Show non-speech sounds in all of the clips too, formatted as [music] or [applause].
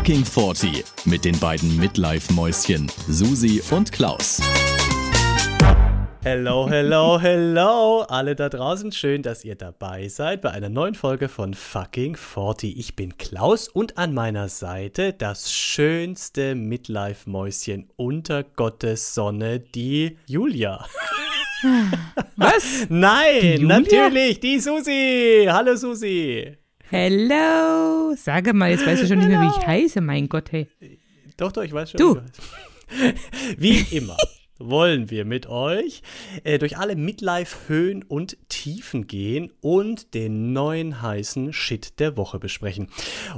Fucking 40 mit den beiden Midlife-Mäuschen Susi und Klaus. Hello, hello, hello, alle da draußen. Schön, dass ihr dabei seid bei einer neuen Folge von Fucking 40. Ich bin Klaus und an meiner Seite das schönste Midlife-Mäuschen unter Gottes Sonne, die Julia. Was? [laughs] Nein, natürlich, die Susi. Hallo Susi. Hello. Sag mal, jetzt weißt du schon nicht mehr, wie ich heiße, mein Gott, hey. Doch, doch, ich weiß schon. Du. Wie [laughs] immer wollen wir mit euch äh, durch alle Midlife-Höhen und Tiefen gehen und den neuen heißen Shit der Woche besprechen.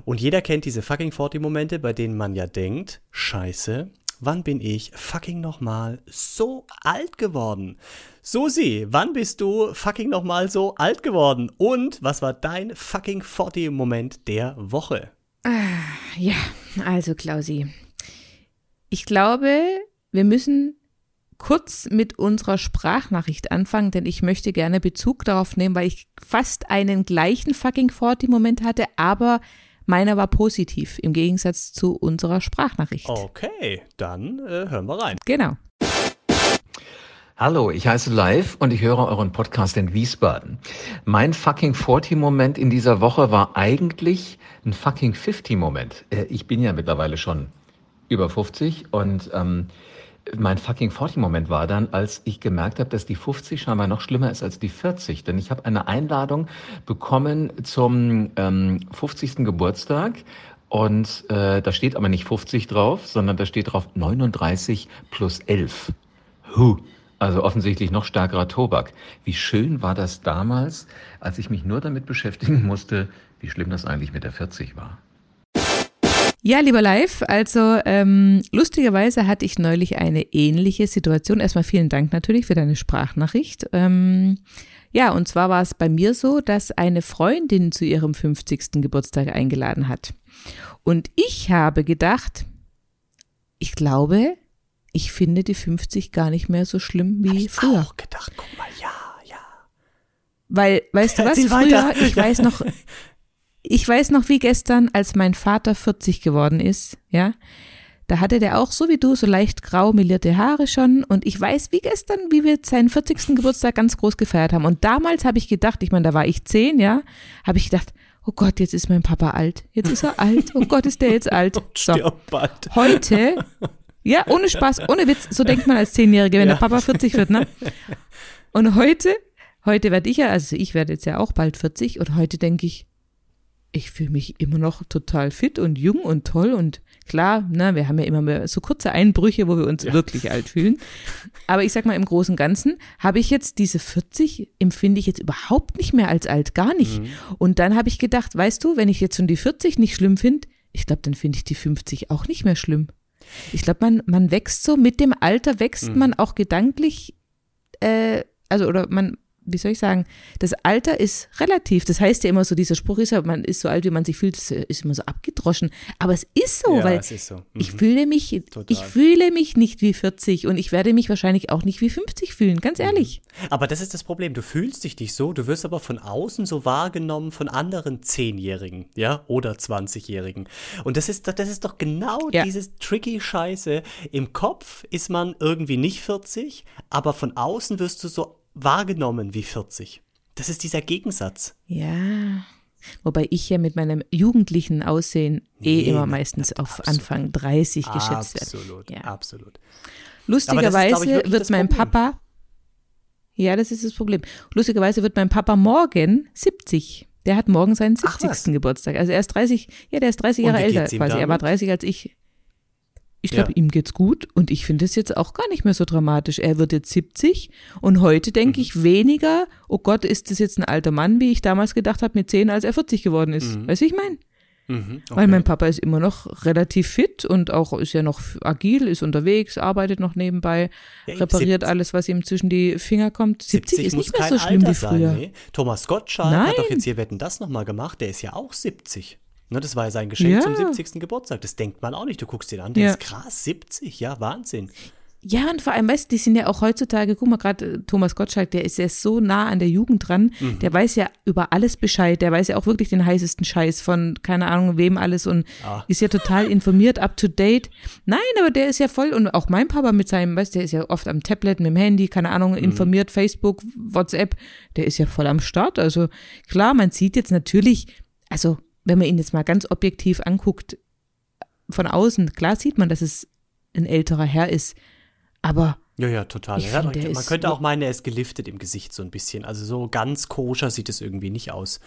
Und jeder kennt diese fucking 40-Momente, bei denen man ja denkt, scheiße, wann bin ich fucking nochmal so alt geworden? Susi, wann bist du fucking nochmal so alt geworden? Und was war dein fucking 40-Moment der Woche? Ja, also Klausi. Ich glaube, wir müssen kurz mit unserer Sprachnachricht anfangen, denn ich möchte gerne Bezug darauf nehmen, weil ich fast einen gleichen fucking 40-Moment hatte, aber meiner war positiv im Gegensatz zu unserer Sprachnachricht. Okay, dann äh, hören wir rein. Genau. Hallo, ich heiße Live und ich höre euren Podcast in Wiesbaden. Mein fucking 40-Moment in dieser Woche war eigentlich ein fucking 50-Moment. Äh, Ich bin ja mittlerweile schon über 50 und ähm, mein fucking 40-Moment war dann, als ich gemerkt habe, dass die 50 scheinbar noch schlimmer ist als die 40. Denn ich habe eine Einladung bekommen zum ähm, 50. Geburtstag und äh, da steht aber nicht 50 drauf, sondern da steht drauf 39 plus 11. Huh. Also offensichtlich noch stärkerer Tobak. Wie schön war das damals, als ich mich nur damit beschäftigen musste, wie schlimm das eigentlich mit der 40 war. Ja, lieber Live, also ähm, lustigerweise hatte ich neulich eine ähnliche Situation. Erstmal vielen Dank natürlich für deine Sprachnachricht. Ähm, ja, und zwar war es bei mir so, dass eine Freundin zu ihrem 50. Geburtstag eingeladen hat. Und ich habe gedacht, ich glaube, ich finde die 50 gar nicht mehr so schlimm wie früher. Auch gedacht, guck mal, ja, ja. Weil, weißt du was, Erzähl früher, weiter. ich weiß noch, [laughs] ich weiß noch wie gestern, als mein Vater 40 geworden ist, ja, da hatte der auch so wie du so leicht grau melierte Haare schon und ich weiß wie gestern, wie wir seinen 40. Geburtstag ganz groß gefeiert haben und damals habe ich gedacht, ich meine, da war ich zehn, ja, habe ich gedacht, oh Gott, jetzt ist mein Papa alt, jetzt ist er alt, oh Gott, ist der jetzt alt. [laughs] So, Stirb bald. heute, ja, ohne Spaß, ohne Witz, so denkt man als Zehnjährige, wenn Ja. der Papa 40 wird, ne? Und heute, heute werde ich ja, also ich werde jetzt ja auch bald 40 und heute denke ich, ich fühle mich immer noch total fit und jung und toll und klar, ne, wir haben ja immer mehr so kurze Einbrüche, wo wir uns wirklich alt fühlen. Aber ich sag mal, im Großen und Ganzen habe ich jetzt diese 40, empfinde ich jetzt überhaupt nicht mehr als alt, gar nicht. Und dann habe ich gedacht, weißt du, wenn ich jetzt schon die 40 nicht schlimm finde, ich glaube, dann finde ich die 50 auch nicht mehr schlimm. Ich glaube, man, man wächst so, mit dem Alter wächst man auch gedanklich, äh, also oder man, wie soll ich sagen, das Alter ist relativ. Das heißt ja immer so, dieser Spruch ist ja, man ist so alt, wie man sich fühlt, das ist immer so abgedroschen. Aber es ist so, ja, weil ist so. ich Mhm. fühle mich, Total. ich fühle mich nicht wie 40 und ich werde mich wahrscheinlich auch nicht wie 50 fühlen, ganz ehrlich. Aber das ist das Problem. Du fühlst dich nicht so, du wirst aber von außen so wahrgenommen von anderen Zehnjährigen, ja, oder 20-Jährigen. Und das ist, das ist doch genau Ja. dieses tricky Scheiße. Im Kopf ist man irgendwie nicht 40, aber von außen wirst du so wahrgenommen wie 40. Das ist dieser Gegensatz. Ja. Wobei ich ja mit meinem jugendlichen Aussehen eh Nee, immer meistens auf absolut. Anfang 30 geschätzt werde. Absolut, Ja. absolut. Lustigerweise glaub ich, wird mein Problem. Papa, ja, das ist das Problem. Lustigerweise wird mein Papa morgen 70. Der hat morgen seinen Ach, 70. was? Geburtstag. Also er ist 30, ja, der ist 30 Und Jahre älter quasi. Er war damit? 30 als ich. Ich glaube, Ja. ihm geht's gut und ich finde es jetzt auch gar nicht mehr so dramatisch. Er wird jetzt 70 und heute denke Mhm. ich weniger, oh Gott, ist das jetzt ein alter Mann, wie ich damals gedacht habe mit 10, als er 40 geworden ist. Weißt du, ich meine? Mhm, Weil okay. mein Papa ist immer noch relativ fit und auch ist ja noch agil, ist unterwegs, arbeitet noch nebenbei, Ja, repariert 70 alles, was ihm zwischen die Finger kommt. 70, ist muss nicht mehr so schlimm Alter wie früher. Sein, nee. Thomas Gottschalk hat doch Nein. jetzt hier Wetten das nochmal gemacht. Der ist ja auch 70. Ne, das war ja sein Geschenk Ja. zum 70. Geburtstag. Das denkt man auch nicht. Du guckst ihn an, Ja. denkst, krass, 70, ja, Wahnsinn. Ja, und vor allem, weißt du, die sind ja auch heutzutage, guck mal, gerade Thomas Gottschalk, der ist ja so nah an der Jugend dran, Mhm. der weiß ja über alles Bescheid, der weiß ja auch wirklich den heißesten Scheiß von keine Ahnung wem alles und Ah. ist ja total informiert, up to date. Nein, aber der ist ja voll, und auch mein Papa mit seinem, weißt du, der ist ja oft am Tablet, mit dem Handy, keine Ahnung, informiert, Facebook, WhatsApp, der ist ja voll am Start. Also klar, man sieht jetzt natürlich, also wenn man ihn jetzt mal ganz objektiv anguckt, von außen, klar sieht man, dass es ein älterer Herr ist, aber Ja, ja, total. Ich hat find, man ist könnte auch meinen, er ist geliftet im Gesicht so ein bisschen. Also so ganz koscher sieht es irgendwie nicht aus.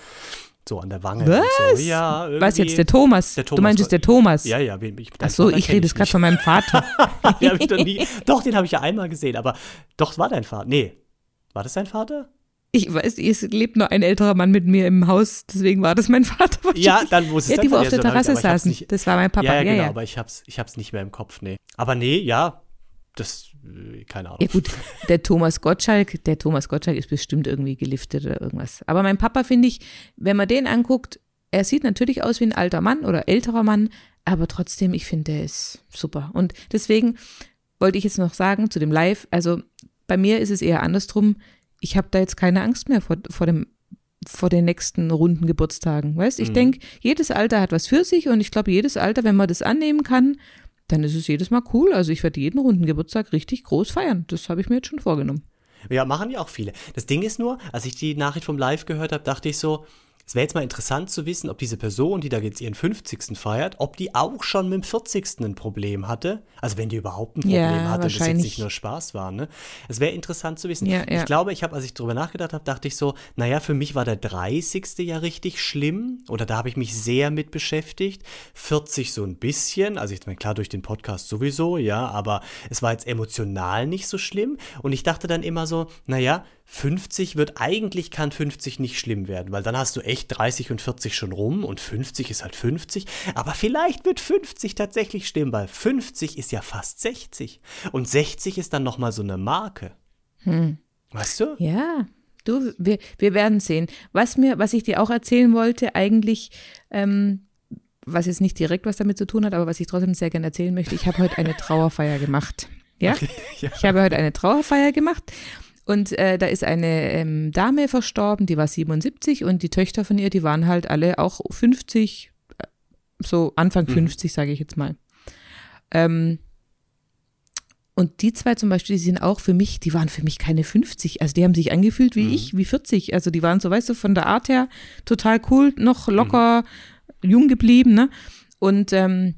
So an der Wange. Was? Und so. Ja, was jetzt der Thomas? Der Du Thomas meinst war- jetzt der Thomas? Ja, ja. Ich, Ach so, ich rede jetzt gerade von meinem Vater. [laughs] den hab ich doch, nie, doch, den habe ich ja einmal gesehen. Aber doch, war dein Vater. Nee. War das dein Vater? Ich weiß, es lebt nur ein älterer Mann mit mir im Haus, deswegen war das mein Vater. Ja, dann muss es Ja, die, wo auf der Ja, so, dann hab ich- Terrasse saßen. nicht- das war mein Papa. Ja, ja, ja, genau, ja. aber ich hab's, ich hab's nicht mehr im Kopf, nee. Aber nee, ja, das, äh, keine Ahnung. Ja gut, der Thomas Gottschalk, der Thomas Gottschalk ist bestimmt irgendwie geliftet oder irgendwas. Aber mein Papa finde ich, wenn man den anguckt, er sieht natürlich aus wie ein alter Mann oder älterer Mann, aber trotzdem, ich finde, der ist super. Und deswegen wollte ich jetzt noch sagen zu dem Live, also bei mir ist es eher andersrum. Ich habe da jetzt keine Angst mehr vor, vor dem vor den nächsten runden Geburtstagen. Weißt, ich Mhm. denke, jedes Alter hat was für sich und ich glaube, jedes Alter, wenn man das annehmen kann, dann ist es jedes Mal cool. Also ich werde jeden runden Geburtstag richtig groß feiern. Das habe ich mir jetzt schon vorgenommen. Ja, machen ja auch viele. Das Ding ist nur, als ich die Nachricht vom Live gehört habe, dachte ich so, es wäre jetzt mal interessant zu wissen, ob diese Person, die da jetzt ihren 50. feiert, ob die auch schon mit dem 40. ein Problem hatte. Also wenn die überhaupt ein Problem Ja, hatte das jetzt nicht nur Spaß war. Ne? Es wäre interessant zu wissen. Ja, Ich ja. glaube, ich habe, als ich drüber nachgedacht habe, dachte ich so, naja, für mich war der 30. ja richtig schlimm. Oder da habe ich mich sehr mit beschäftigt. 40 so ein bisschen. Also ich meine, klar, durch den Podcast sowieso, ja, aber es war jetzt emotional nicht so schlimm. Und ich dachte dann immer so, naja, 50 wird eigentlich kann 50 nicht schlimm werden, weil dann hast du echt 30 und 40 schon rum und 50 ist halt 50. Aber vielleicht wird 50 tatsächlich schlimm, weil 50 ist ja fast 60 und 60 ist dann nochmal so eine Marke. Weißt du? Ja, du, wir, wir werden sehen. Was mir, was ich dir auch erzählen wollte, eigentlich, ähm, was jetzt nicht direkt was damit zu tun hat, aber was ich trotzdem sehr gerne erzählen möchte, ich habe heute eine Trauerfeier gemacht. Ja? [laughs] Ja. Ich habe heute eine Trauerfeier gemacht und äh, da ist eine ähm, Dame verstorben, die war 77 und die Töchter von ihr, die waren halt alle auch 50, äh, so Anfang 50, sage ich jetzt mal. Ähm, und die zwei zum Beispiel, die sind auch für mich, die waren für mich keine 50. Also die haben sich angefühlt wie ich, wie 40. Also die waren so, weißt du, von der Art her total cool, noch locker, jung geblieben, ne? Und ähm,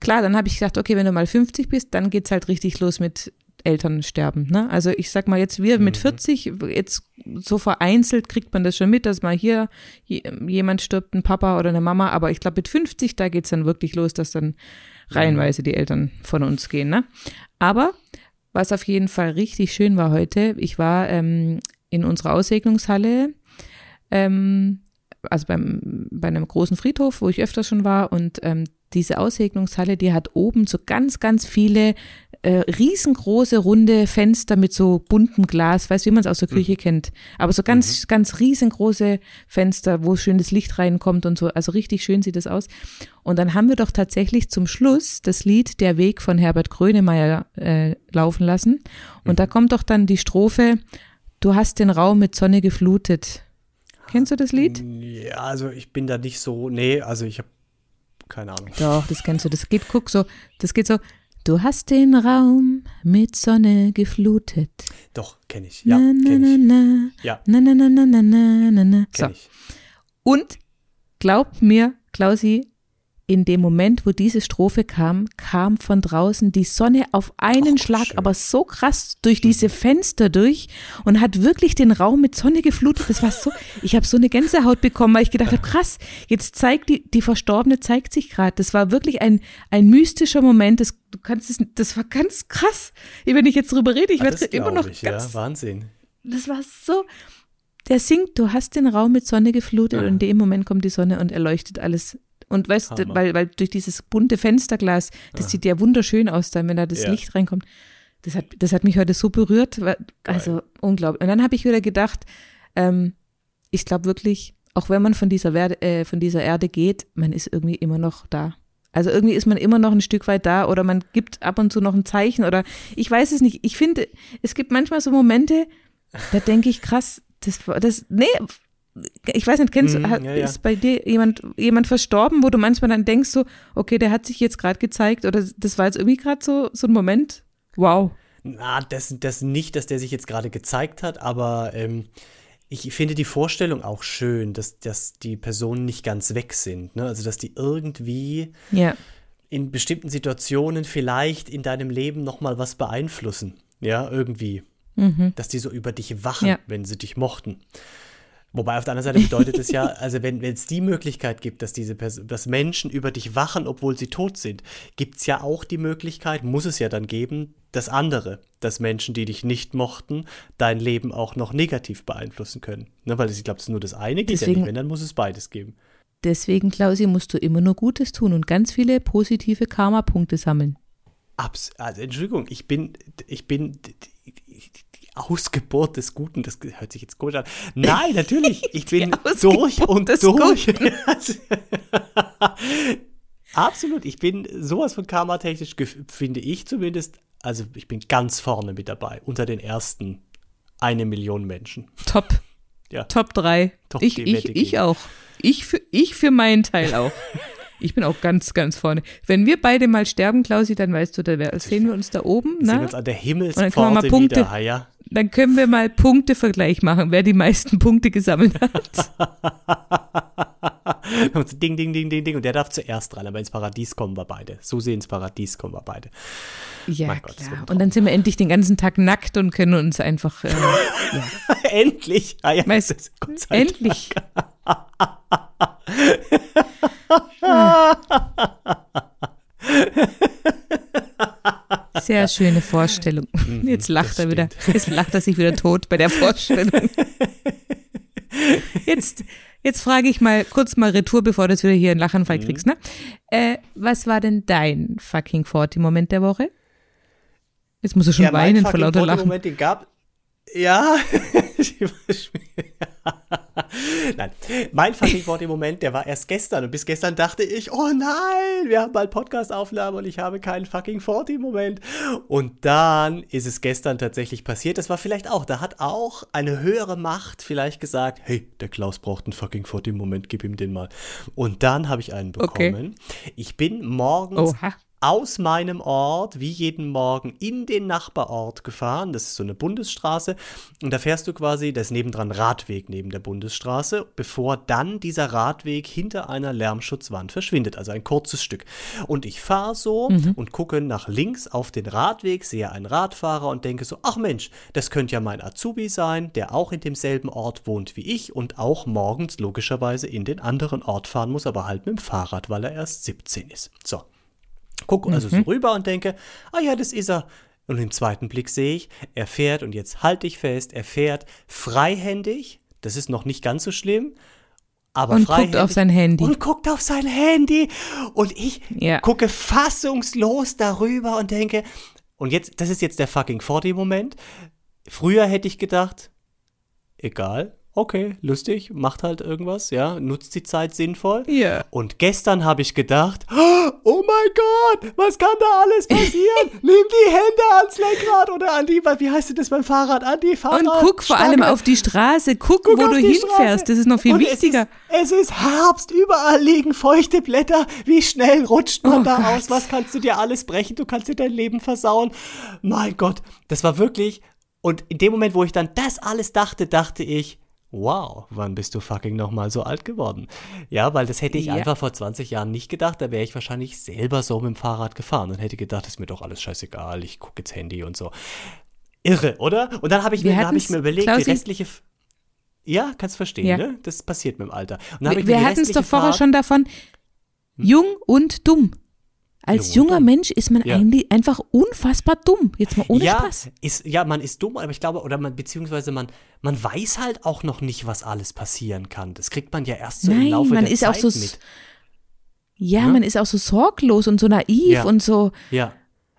klar, dann habe ich gedacht, okay, wenn du mal 50 bist, dann geht's halt richtig los mit Elternsterben, ne? Also ich sag mal jetzt, wir mit 40, jetzt so vereinzelt kriegt man das schon mit, dass mal hier je- jemand stirbt, ein Papa oder eine Mama, aber ich glaube mit 50, da geht's dann wirklich los, dass dann reihenweise die Eltern von uns gehen, ne? Aber was auf jeden Fall richtig schön war heute, ich war ähm, in unserer Aussegnungshalle, ähm, also beim, bei einem großen Friedhof, wo ich öfter schon war und ähm, diese Aussegnungshalle, die hat oben so ganz, ganz viele äh, riesengroße runde Fenster mit so buntem Glas, weißt du, wie man es aus der Küche kennt. Aber so ganz, ganz riesengroße Fenster, wo schönes Licht reinkommt und so. Also richtig schön sieht es aus. Und dann haben wir doch tatsächlich zum Schluss das Lied Der Weg von Herbert Grönemeyer äh, laufen lassen. Und da kommt doch dann die Strophe, du hast den Raum mit Sonne geflutet. Kennst du das Lied? Ja, also ich bin da nicht so, nee, also ich habe keine Ahnung. Doch, das kennst du. Das geht, guck so, das geht so. Du hast den Raum mit Sonne geflutet. Doch, kenne ich. Ja, kenne ich. Na, ja. Na, na, na, na, na, na, na. So. Ich. Und glaub mir, Klausi, in dem Moment, wo diese Strophe kam, kam von draußen die Sonne auf einen Ach, Schlag, schön. aber so krass durch diese Fenster durch und hat wirklich den Raum mit Sonne geflutet. Das war so, ich habe so eine Gänsehaut bekommen, weil ich gedacht habe, krass, jetzt zeigt die, die Verstorbene zeigt sich gerade. Das war wirklich ein, ein mystischer Moment. Das, du kannst es, das war ganz krass. Wenn ich jetzt drüber rede, ich Ah, werde immer noch ich, ganz ja, Wahnsinn. das war so. Der singt, du hast den Raum mit Sonne geflutet Ja. und in dem Moment kommt die Sonne und erleuchtet alles. Und weißt du, weil, weil durch dieses bunte Fensterglas, das sieht ja wunderschön aus dann, wenn da das Ja. Licht reinkommt. Das hat, das hat mich heute so berührt. Also unglaublich. Und dann habe ich wieder gedacht, ähm, ich glaube wirklich, auch wenn man von dieser, Werde, äh, von dieser Erde geht, man ist irgendwie immer noch da. Also irgendwie ist man immer noch ein Stück weit da oder man gibt ab und zu noch ein Zeichen oder ich weiß es nicht. Ich finde, es gibt manchmal so Momente, da denke ich krass, das, das, nee, ich weiß nicht, kennst, Mm, hat, ja, ja. ist bei dir jemand, jemand verstorben, wo du manchmal dann denkst so, okay, der hat sich jetzt gerade gezeigt oder das war jetzt irgendwie gerade so, so ein Moment, wow. Na, das, das nicht, dass der sich jetzt gerade gezeigt hat, aber ähm, ich finde die Vorstellung auch schön, dass, dass die Personen nicht ganz weg sind. Ne? Also, dass die irgendwie Ja, in bestimmten Situationen vielleicht in deinem Leben nochmal was beeinflussen. Ja, irgendwie. Dass die so über dich wachen, wenn sie dich mochten. Wobei auf der anderen Seite bedeutet es ja, also wenn es die Möglichkeit gibt, dass diese Person, dass Menschen über dich wachen, obwohl sie tot sind, gibt es ja auch die Möglichkeit, muss es ja dann geben, das andere, dass Menschen, die dich nicht mochten, dein Leben auch noch negativ beeinflussen können. Ne, weil ich glaube, das ist nur das eine, geht ja Deswegen- nicht, wenn, dann muss es beides geben. deswegen, Klausi, musst du immer nur Gutes tun und ganz viele positive Karma-Punkte sammeln. Abs also Entschuldigung, ich bin, ich bin die Ausgeburt des Guten, das hört sich jetzt komisch an. Nein, natürlich, [laughs] ich bin durch und durch. [laughs] Absolut, ich bin sowas von karmatechnisch, finde ich zumindest, also ich bin ganz vorne mit dabei, unter den ersten eine Million Menschen. Top. Ja. Top 3. Doch, ich, ich, ich auch. Ich für, ich für meinen Teil auch. [laughs] Ich bin auch ganz, ganz vorne. Wenn wir beide mal sterben, Klausi, dann weißt du, da sehen wir uns da oben, Wir sehen ne? uns an der Himmelspforte wieder, ja. Dann können wir mal Punktevergleich machen, wer die meisten Punkte gesammelt hat. [laughs] Ding, ding, ding, ding, ding. Und der darf zuerst dran, aber ins Paradies kommen wir beide. So sehen ins Paradies kommen wir beide. Ja, Mein Gott, klar. Und dann sind wir endlich den ganzen Tag nackt und können uns einfach, äh, [laughs] ja, [laughs] Endlich! Ah, ja, Weißt- endlich. Sehr schöne Vorstellung. [laughs] Jetzt lacht Mhm, das er wieder. Jetzt lacht er sich wieder tot bei der Vorstellung. [laughs] Jetzt, jetzt frage ich mal kurz mal Retour, bevor du wieder hier einen Lachanfall Mhm. kriegst. Ne? Äh, was war denn dein fucking 40-Moment der Woche? Jetzt muss er schon Ja, weinen vor lauter Lachen. Fotomoment, den gab. Ja. [laughs] [laughs] Nein, mein fucking Wort im Moment, der war erst gestern und bis gestern dachte ich, oh nein, wir haben bald Podcast-Aufnahme und ich habe keinen fucking 40-Moment. Und dann ist es gestern tatsächlich passiert. Das war vielleicht auch, da hat auch eine höhere Macht vielleicht gesagt, hey, der Klaus braucht einen fucking 40-Moment, gib ihm den mal. Und dann habe ich einen Okay. bekommen. Ich bin morgens Oha. Aus meinem Ort, wie jeden Morgen, in den Nachbarort gefahren. Das ist so eine Bundesstraße. Und da fährst du quasi, da ist nebendran Radweg neben der Bundesstraße, bevor dann dieser Radweg hinter einer Lärmschutzwand verschwindet. Also ein kurzes Stück. Und ich fahre so und gucke nach links auf den Radweg, sehe einen Radfahrer und denke so, ach Mensch, das könnte ja mein Azubi sein, der auch in demselben Ort wohnt wie ich und auch morgens logischerweise in den anderen Ort fahren muss, aber halt mit dem Fahrrad, weil er erst 17 ist. So. Gucke also so rüber und denke, ah ja, das ist er. Und im zweiten Blick sehe ich, er fährt, und jetzt halte ich fest, er fährt freihändig, das ist noch nicht ganz so schlimm, aber Und freihändig. guckt auf sein Handy. Und guckt auf sein Handy. Und ich Ja. gucke fassungslos darüber und denke, und jetzt, das ist jetzt der fucking 40-Moment. Früher hätte ich gedacht, egal, okay, lustig, macht halt irgendwas, ja, nutzt die Zeit sinnvoll. Ja. Und gestern habe ich gedacht, oh mein Gott, was kann da alles passieren? [laughs] Nimm die Hände ans Lenkrad oder an die, wie heißt denn das beim Fahrrad, an die Fahrrad. Und guck vor allem auf die Straße, guck, wo auf du hinfährst. Straße. Das ist noch viel Und wichtiger. Es ist, es ist Herbst, überall liegen feuchte Blätter. Wie schnell rutscht man Oh da Gott. aus? Was kannst du dir alles brechen? Du kannst dir dein Leben versauen. Mein Gott, das war wirklich. Und in dem Moment, wo ich dann das alles dachte, dachte ich, wow, wann bist du fucking nochmal so alt geworden? Ja, weil das hätte ich Ja. einfach vor 20 Jahren nicht gedacht. Da wäre ich wahrscheinlich selber so mit dem Fahrrad gefahren und hätte gedacht, ist mir doch alles scheißegal, ich gucke jetzt Handy und so. Irre, oder? Und dann habe ich, mir- hab ich mir überlegt, Klausi- die restliche. Ja, kannst verstehen, Ja. ne? Das passiert mit dem Alter. Und dann Wir, hatten es doch vorher Fahrt- schon davon. Jung und dumm. Als junger dumm. Mensch ist man Ja. eigentlich einfach unfassbar dumm. Jetzt mal ohne ja, Spaß. Ist, ja, man ist dumm, aber ich glaube, oder man, beziehungsweise man, man weiß halt auch noch nicht, was alles passieren kann. Das kriegt man ja erst so im Nein, Laufe man der ist Zeit auch so. mit. Ja, Ne? man ist auch so sorglos und so naiv Ja. und so. Ja.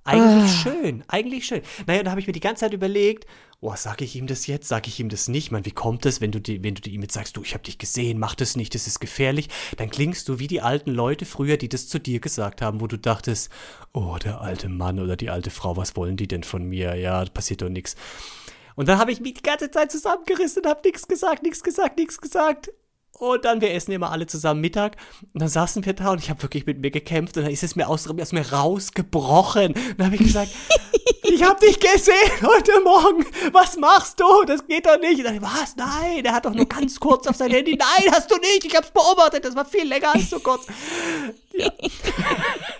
Eigentlich Ah. schön, eigentlich schön. Naja, da habe ich mir die ganze Zeit überlegt oh, sage ich ihm das jetzt, sage ich ihm das nicht? Man, wie kommt es, wenn du, die, wenn du ihm jetzt sagst, du, ich habe dich gesehen, mach das nicht, das ist gefährlich, dann klingst du wie die alten Leute früher, die das zu dir gesagt haben, wo du dachtest, oh, der alte Mann oder die alte Frau, was wollen die denn von mir? Ja, passiert doch nichts. Und dann habe ich mich die ganze Zeit zusammengerissen und habe nichts gesagt, nichts gesagt, nichts gesagt. Und dann, wir essen immer alle zusammen Mittag. Und dann saßen wir da und ich habe wirklich mit mir gekämpft. Und dann ist es mir aus, aus mir rausgebrochen. Und dann habe ich gesagt, [laughs] ich habe dich gesehen heute Morgen. Was machst du? Das geht doch nicht. Und dann, was? Nein, der hat doch nur ganz kurz auf sein Handy. Nein, hast du nicht. Ich habe es beobachtet. Das war viel länger als so kurz. Ja.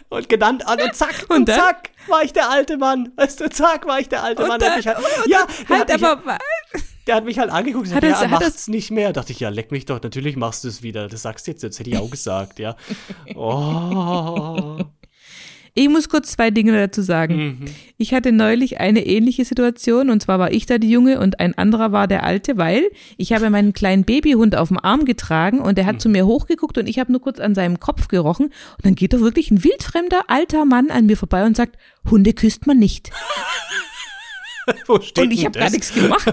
Und genannt an und zack und, und zack war ich der alte Mann. Weißt du, zack war ich der alte und Mann. Dann, halt, ja, halt aber der hat mich halt angeguckt und gesagt, ja, er macht's nicht mehr. Da dachte ich, ja, leck mich doch, natürlich machst du es wieder. Das sagst du jetzt, das hätte ich auch gesagt, ja. [laughs] Oh. Ich muss kurz zwei Dinge dazu sagen. Mhm. Ich hatte neulich eine ähnliche Situation und zwar war ich da die Junge und ein anderer war der Alte, weil ich habe meinen kleinen Babyhund auf dem Arm getragen und der hat mhm. zu mir hochgeguckt und ich habe nur kurz an seinem Kopf gerochen und dann geht doch wirklich ein wildfremder alter Mann an mir vorbei und sagt, Hunde küsst man nicht. [laughs] [laughs] wo steht und ich habe gar nichts gemacht.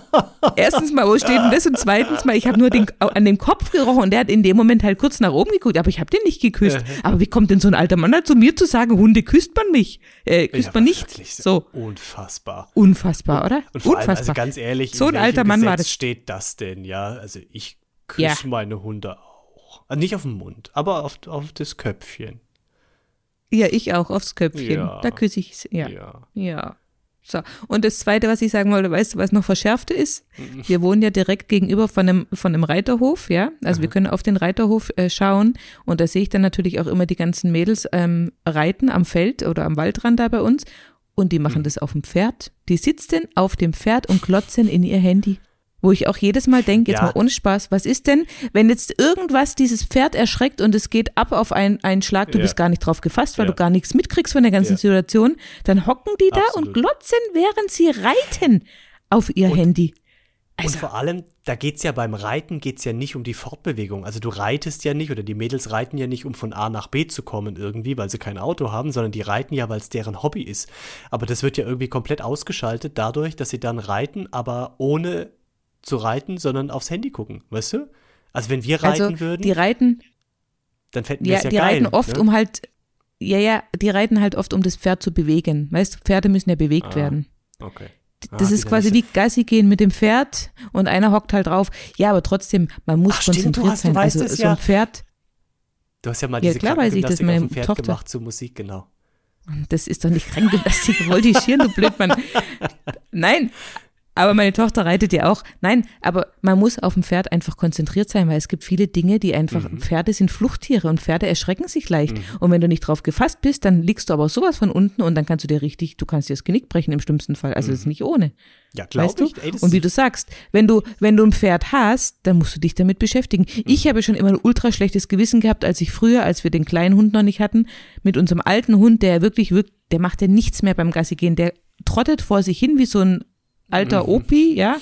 [laughs] Erstens mal, wo steht denn das? Und zweitens mal, ich habe nur den, an dem Kopf gerochen und der hat in dem Moment halt kurz nach oben geguckt, aber ich habe den nicht geküsst. Aber wie kommt denn so ein alter Mann halt zu mir zu sagen, Hunde küsst man mich? Äh, küsst ja, man nicht? So. Unfassbar. Unfassbar, oder? Und vor Unfassbar. Allem, also ganz ehrlich, so ein alter Mann Gesetz war das. steht das denn, ja? Also ich küsse ja. meine Hunde auch. Also nicht auf den Mund, aber auf, auf das Köpfchen. Ja, ich auch, aufs Köpfchen. Ja. Da küsse ich es. Ja. ja. Ja. So. Und das Zweite, was ich sagen wollte, weißt du, was noch verschärfte ist? Mhm. Wir wohnen ja direkt gegenüber von einem, von einem Reiterhof, ja. Also Aha. wir können auf den Reiterhof äh, schauen und da sehe ich dann natürlich auch immer die ganzen Mädels ähm, reiten am Feld oder am Waldrand da bei uns und die machen mhm. das auf dem Pferd. Die sitzen auf dem Pferd und klotzen in ihr Handy. Wo ich auch jedes Mal denke, jetzt ja. mal ohne Spaß, was ist denn, wenn jetzt irgendwas dieses Pferd erschreckt und es geht ab auf einen, einen Schlag, du ja. bist gar nicht drauf gefasst, weil ja. du gar nichts mitkriegst von der ganzen Situation, dann hocken die da Absolut. und glotzen, während sie reiten auf ihr und, Handy. Also. Und vor allem, da geht es ja beim Reiten geht's ja nicht um die Fortbewegung. Also du reitest ja nicht oder die Mädels reiten ja nicht, um von A nach B zu kommen irgendwie, weil sie kein Auto haben, sondern die reiten ja, weil es deren Hobby ist. Aber das wird ja irgendwie komplett ausgeschaltet dadurch, dass sie dann reiten, aber ohne zu reiten, sondern aufs Handy gucken, weißt du? Also wenn wir reiten also, würden, die reiten, dann fänden wir ja, ja die geil, reiten oft ne? um halt, ja ja, die reiten halt oft um das Pferd zu bewegen, weißt du? Pferde müssen ja bewegt ah, werden. Okay. Das ah, ist quasi wie Gassi gehen mit dem Pferd und einer hockt halt drauf. Ja, aber trotzdem, man muss Ach, konzentriert stimmt, hast, sein. also so ein Pferd. Du hast ja mal ja, diese klar weiß ich, das mit Pferd Tochter. gemacht zur Musik, genau. Das ist doch nicht [laughs] Krankengymnastik, voltigieren, du Blödmann. Nein, aber meine Tochter reitet ja auch. Nein, aber man muss auf dem Pferd einfach konzentriert sein, weil es gibt viele Dinge, die einfach, mhm. Pferde sind Fluchttiere und Pferde erschrecken sich leicht. Mhm. Und wenn du nicht drauf gefasst bist, dann liegst du aber sowas von unten und dann kannst du dir richtig, du kannst dir das Genick brechen im schlimmsten Fall. Also mhm. das ist nicht ohne. Ja, glaube weißt du? ich. Ey, und wie du sagst, wenn du, wenn du ein Pferd hast, dann musst du dich damit beschäftigen. Mhm. Ich habe schon immer ein ultra schlechtes Gewissen gehabt, als ich früher, als wir den kleinen Hund noch nicht hatten, mit unserem alten Hund, der wirklich, wirklich der macht ja nichts mehr beim Gassi gehen, der trottet vor sich hin wie so ein alter mhm. Opi, ja,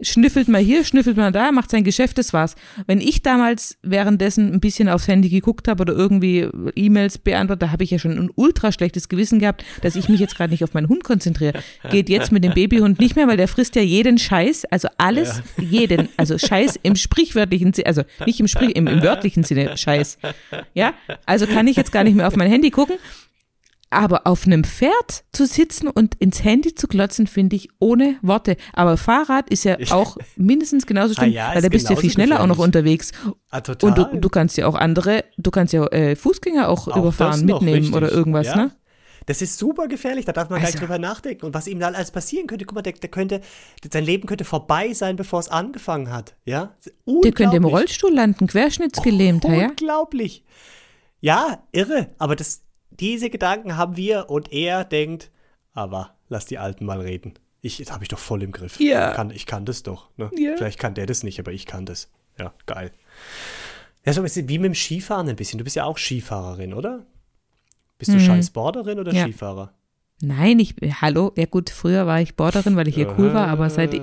schnüffelt mal hier, schnüffelt mal da, macht sein Geschäft, das war's. Wenn ich damals währenddessen ein bisschen aufs Handy geguckt habe oder irgendwie E-Mails beantwortet, da habe ich ja schon ein ultra schlechtes Gewissen gehabt, dass ich mich jetzt gerade nicht auf meinen Hund konzentriere. Geht jetzt mit dem Babyhund nicht mehr, weil der frisst ja jeden Scheiß, also alles, ja. jeden, also Scheiß im sprichwörtlichen Sinne, also nicht im Sprich, im, im wörtlichen Sinne Scheiß. Ja, also kann ich jetzt gar nicht mehr auf mein Handy gucken. Aber auf einem Pferd zu sitzen und ins Handy zu glotzen, finde ich ohne Worte. Aber Fahrrad ist ja auch mindestens genauso schlimm, ah ja, weil da bist du ja viel schneller auch noch unterwegs. Ah, total. Und du, du kannst ja auch andere, du kannst ja äh, Fußgänger auch, auch überfahren, mitnehmen richtig. oder irgendwas, ja. ne? Das ist super gefährlich, da darf man also. gar nicht drüber nachdenken. Und was ihm dann alles passieren könnte, guck mal, der, der könnte, sein Leben könnte vorbei sein, bevor es angefangen hat. Ja? Der könnte im Rollstuhl landen, querschnittsgelähmt, oh, ja? Unglaublich. Ja, irre. Aber das, diese Gedanken haben wir und er denkt, aber lass die Alten mal reden. Ich, das habe ich doch voll im Griff. Ja. Ich kann, ich kann das doch. Ne? Ja. Vielleicht kann der das nicht, aber ich kann das. Ja, geil. Ja, so ein bisschen wie mit dem Skifahren ein bisschen. Du bist ja auch Skifahrerin, oder? Bist du mhm. scheiß Borderin oder ja. Skifahrer? Nein, ich, hallo, ja gut, früher war ich Borderin, weil ich hier cool war, aber seit,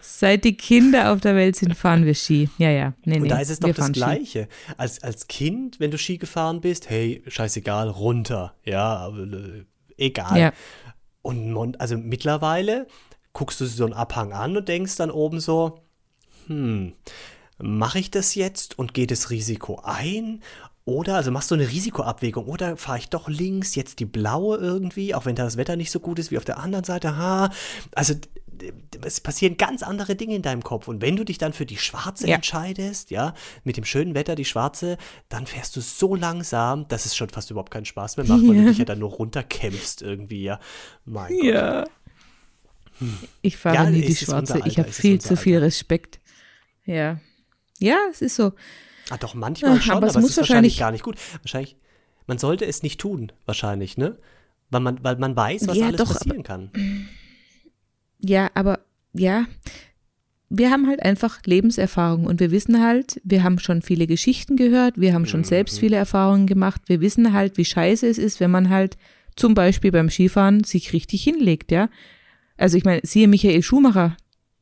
seit die Kinder auf der Welt sind, fahren wir Ski. Ja, ja. Nee, und nee, da ist es doch das Gleiche. Als, als Kind, wenn du Ski gefahren bist, hey, scheißegal, runter. Ja, äh, egal. Ja. Und also mittlerweile guckst du so einen Abhang an und denkst dann oben so, hm, mache ich das jetzt und geht das Risiko ein? Oder, also machst du eine Risikoabwägung, oder fahre ich doch links, jetzt die blaue irgendwie, auch wenn da das Wetter nicht so gut ist wie auf der anderen Seite, ha, also es passieren ganz andere Dinge in deinem Kopf. Und wenn du dich dann für die schwarze Ja. entscheidest, ja, mit dem schönen Wetter, die schwarze, dann fährst du so langsam, dass es schon fast überhaupt keinen Spaß mehr macht, weil du dich ja dann nur runterkämpfst irgendwie, ja. Mein Gott. Ja. Ich fahre Ja, nie die schwarze. Ich habe viel zu viel. Respekt. Ja. Ja, es ist so. Ah, doch, manchmal [laughs] Ach, schon, aber aber, es es muss ist wahrscheinlich wahrscheinlich- gar nicht gut. Wahrscheinlich, man sollte es nicht tun, wahrscheinlich, ne? Weil man, weil man weiß, was Ja, alles doch, aber- passieren kann. Ja, aber ja, wir haben halt einfach Lebenserfahrung und wir wissen halt, wir haben schon viele Geschichten gehört, wir haben schon Mhm. selbst viele Erfahrungen gemacht, wir wissen halt, wie scheiße es ist, wenn man halt zum Beispiel beim Skifahren sich richtig hinlegt, ja. Also ich meine, siehe Michael Schumacher,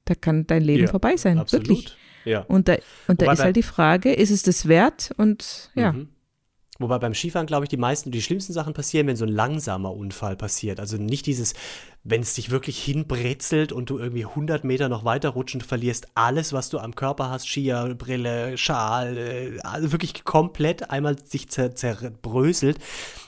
da kann dein Leben Ja, vorbei sein, Absolut. wirklich. Ja. Und da, und da Wobei ist halt die Frage, ist es das wert? Und ja, Mhm. Wobei beim Skifahren, glaube ich, die meisten, die schlimmsten Sachen passieren, wenn so ein langsamer Unfall passiert. Also nicht dieses, wenn es dich wirklich hinbrezelt und du irgendwie 100 Meter noch weiter rutschen, du verlierst alles, was du am Körper hast, Skier, Brille, Schal, äh, also wirklich komplett einmal sich zer zerbröselt.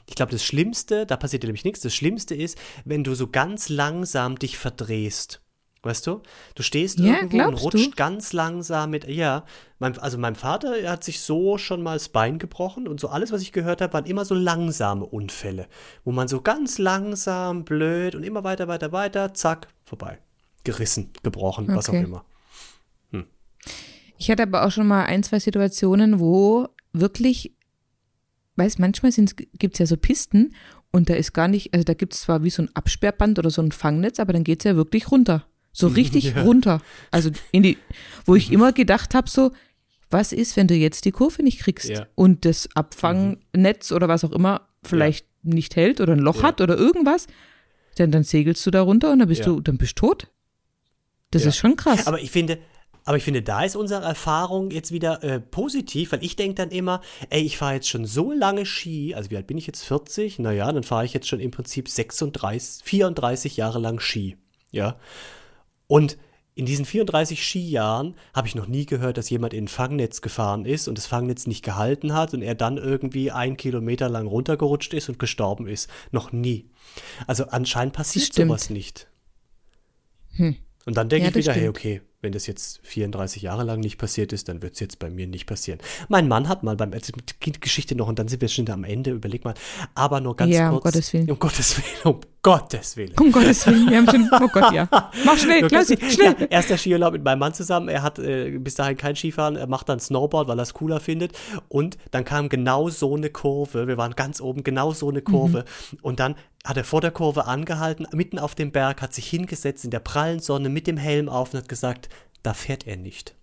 Ich glaube, das Schlimmste, da passiert dir nämlich nichts, das Schlimmste ist, wenn du so ganz langsam dich verdrehst. Weißt du? Du stehst Ja, irgendwo und rutscht du? ganz langsam mit. Ja, mein, also mein Vater er hat sich so schon mal das Bein gebrochen und so alles, was ich gehört habe, waren immer so langsame Unfälle, wo man so ganz langsam, blöd und immer weiter, weiter, weiter, zack, vorbei. Gerissen, gebrochen, was auch Okay. immer. Ich hatte aber auch schon mal ein, zwei Situationen, wo wirklich, weiß, manchmal gibt es ja so Pisten und da ist gar nicht, also da gibt es zwar wie so ein Absperrband oder so ein Fangnetz, aber dann geht es ja wirklich runter. So richtig Ja. runter. Also in die, wo ich immer gedacht habe, so, was ist, wenn du jetzt die Kurve nicht kriegst Ja. und das Abfangnetz oder was auch immer vielleicht nicht hält oder ein Loch Ja. hat oder irgendwas, dann, dann segelst du da runter und dann bist Ja. du, dann bist du tot. Das Ja. ist schon krass. Aber ich finde, aber ich finde, da ist unsere Erfahrung jetzt wieder äh, positiv, weil ich denke dann immer, ey, ich fahre jetzt schon so lange Ski, also wie alt bin ich jetzt? 40? Naja, dann fahre ich jetzt schon im Prinzip 36, 34 Jahre lang Ski. Ja. Und in diesen 34 Skijahren habe ich noch nie gehört, dass jemand in ein Fangnetz gefahren ist und das Fangnetz nicht gehalten hat und er dann irgendwie ein Kilometer lang runtergerutscht ist und gestorben ist. Noch nie. Also anscheinend passiert sowas nicht. Hm. Und dann denke Ja, ich wieder, hey, stimmt. okay, wenn das jetzt 34 Jahre lang nicht passiert ist, dann wird es jetzt bei mir nicht passieren. Mein Mann hat mal beim also Geschichte noch und dann sind wir schon am Ende, überleg mal, aber nur ganz Ja, um kurz. Gottes Willen. Um Gottes Willen, um Gottes Willen. Um Gottes Willen, wir haben schon, oh Gott, ja. [laughs] Mach schnell, Klausi, schnell. Ja, erster Skiurlaub mit meinem Mann zusammen. Er hat äh, bis dahin kein Skifahren, er macht dann Snowboard, weil er es cooler findet. Und dann kam genau so eine Kurve. Wir waren ganz oben, genau so eine Kurve. Und dann hat er vor der Kurve angehalten, mitten auf dem Berg, hat sich hingesetzt in der prallen Sonne mit dem Helm auf und hat gesagt, da fährt er nicht.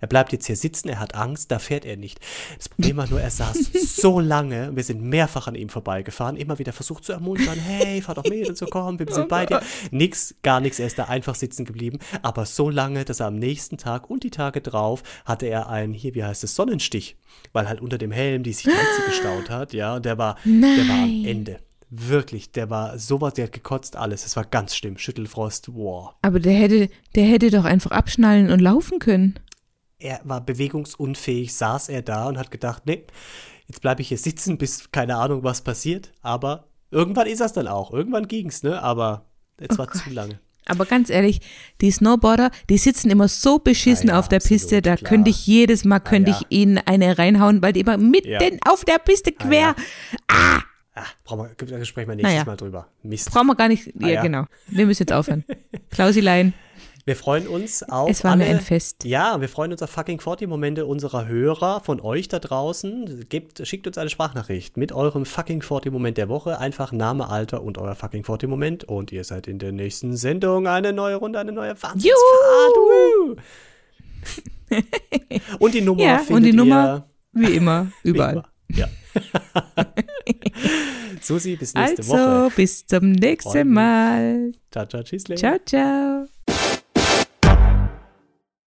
Er bleibt jetzt hier sitzen, er hat Angst, da fährt er nicht. Das Problem war nur, er saß [laughs] so lange, wir sind mehrfach an ihm vorbeigefahren, immer wieder versucht zu ermuntern, hey, fahr doch mit und so, komm, wir sind bei dir. Nix, gar nichts, er ist da einfach sitzen geblieben, aber so lange, dass er am nächsten Tag und die Tage drauf hatte er einen, hier, wie heißt es, Sonnenstich, weil halt unter dem Helm die sich Hitze gestaut hat, ja, und der war, der war am Nein. Ende. Wirklich, der war sowas, der hat gekotzt alles. Es war ganz schlimm. Schüttelfrost, wow. Aber der hätte, der hätte doch einfach abschnallen und laufen können. er war bewegungsunfähig, saß er da und hat gedacht, nee, jetzt bleibe ich hier sitzen, bis keine Ahnung, was passiert. Aber irgendwann ist das dann auch. Irgendwann ging's, ne? Aber es Oh war Gott. zu lange. Aber ganz ehrlich, die Snowboarder, die sitzen immer so beschissen Ja, ja, auf der absolut, Piste, da klar. könnte ich jedes Mal, könnte ja. ich ihnen eine reinhauen, weil die immer mitten auf der Piste quer. ja. Ah, brauchen wir, da sprechen wir nächstes Naja. Mal drüber. Mist. Brauchen wir gar nicht. Ja, Ah, ja. genau. Wir müssen jetzt aufhören. Klausilein, Wir freuen uns auf es war alle, mir ein Fest. Ja, wir freuen uns auf fucking 40 Momente unserer Hörer, von euch da draußen. Gebt, schickt uns eine Sprachnachricht mit eurem fucking 40 Moment der Woche. Einfach Name, Alter und euer fucking 40 Moment. Und ihr seid in der nächsten Sendung eine neue Runde, eine neue Wahnsinnsfahrt. [laughs] Und die Nummer Ja, findet und die Nummer ihr wie immer, [laughs] wie überall. immer. Ja. [laughs] Susi, bis nächste Also, Woche. bis zum nächsten. Mal. Ciao, ciao, tschüss. Ciao, ciao.